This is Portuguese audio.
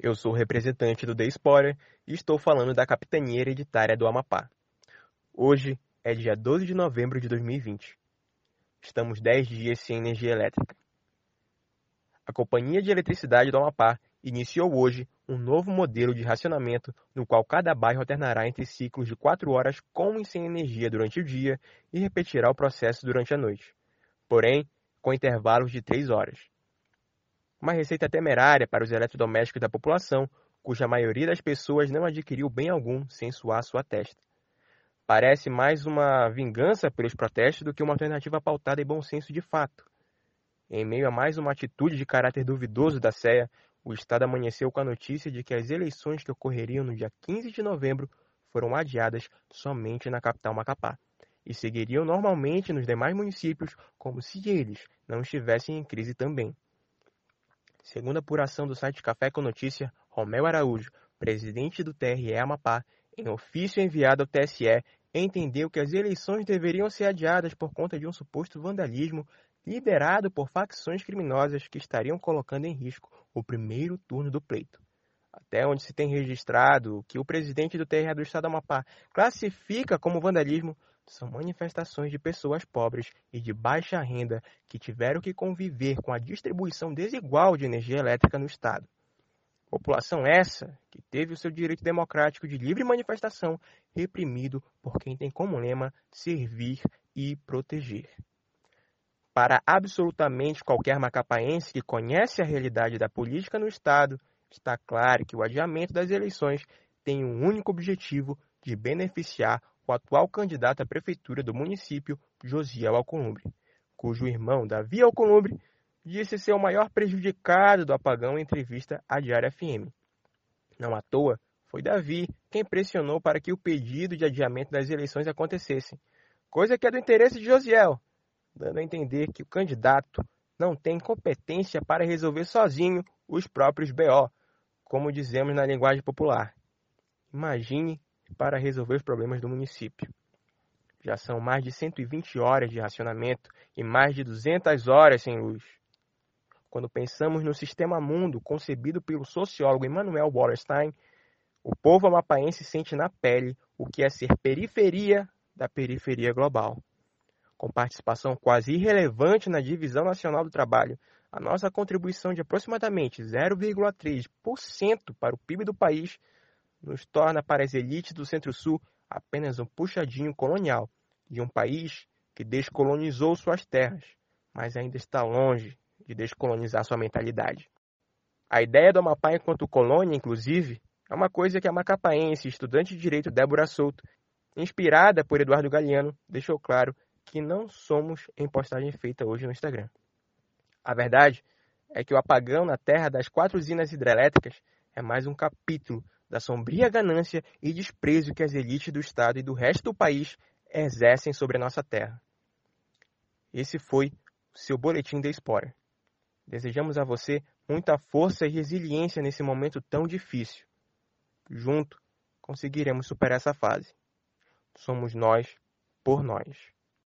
Eu sou representante do The Spoiler e estou falando da Capitania Hereditária do Amapá. Hoje é dia 12 de novembro de 2020. Estamos 10 dias sem energia elétrica. A Companhia de Eletricidade do Amapá iniciou hoje um novo modelo de racionamento no qual cada bairro alternará entre ciclos de 4 horas com e sem energia durante o dia e repetirá o processo durante a noite, porém com intervalos de 3 horas uma receita temerária para os eletrodomésticos da população, cuja maioria das pessoas não adquiriu bem algum sem suar sua testa. Parece mais uma vingança pelos protestos do que uma alternativa pautada em bom senso de fato. Em meio a mais uma atitude de caráter duvidoso da CEA, o Estado amanheceu com a notícia de que as eleições que ocorreriam no dia 15 de novembro foram adiadas somente na capital Macapá e seguiriam normalmente nos demais municípios como se eles não estivessem em crise também. Segundo a apuração do site Café com Notícia, Romeu Araújo, presidente do TRE Amapá, em ofício enviado ao TSE, entendeu que as eleições deveriam ser adiadas por conta de um suposto vandalismo liderado por facções criminosas que estariam colocando em risco o primeiro turno do pleito. Até onde se tem registrado que o presidente do TRE do Estado do Amapá classifica como vandalismo são manifestações de pessoas pobres e de baixa renda que tiveram que conviver com a distribuição desigual de energia elétrica no Estado. População essa que teve o seu direito democrático de livre manifestação reprimido por quem tem como lema servir e proteger. Para absolutamente qualquer macapaense que conhece a realidade da política no Estado, está claro que o adiamento das eleições tem um único objetivo de beneficiar o atual candidato à prefeitura do município, Josiel Alcolumbre, cujo irmão, Davi Alcolumbre, disse ser o maior prejudicado do apagão em entrevista à Diária FM. Não à toa, foi Davi quem pressionou para que o pedido de adiamento das eleições acontecesse, coisa que é do interesse de Josiel, dando a entender que o candidato não tem competência para resolver sozinho os próprios BO, como dizemos na linguagem popular. Imagine para resolver os problemas do município. Já são mais de 120 horas de racionamento e mais de 200 horas sem luz. Quando pensamos no sistema mundo concebido pelo sociólogo Emmanuel Wallerstein, o povo amapaense sente na pele o que é ser periferia da periferia global. Com participação quase irrelevante na divisão nacional do trabalho, a nossa contribuição de aproximadamente 0,3% para o PIB do país nos torna para as elites do Centro-Sul apenas um puxadinho colonial de um país que descolonizou suas terras, mas ainda está longe de descolonizar sua mentalidade. A ideia do Amapá enquanto colônia, inclusive, é uma coisa que a macapaense, estudante de direito Débora Souto, inspirada por Eduardo Galeano, deixou claro que não somos em postagem feita hoje no Instagram. A verdade é que o apagão na terra das quatro usinas hidrelétricas é mais um capítulo da sombria ganância e desprezo que as elites do Estado e do resto do país exercem sobre a nossa terra. Esse foi o seu boletim da Espora. Desejamos a você muita força e resiliência nesse momento tão difícil. Junto, conseguiremos superar essa fase. Somos nós por nós.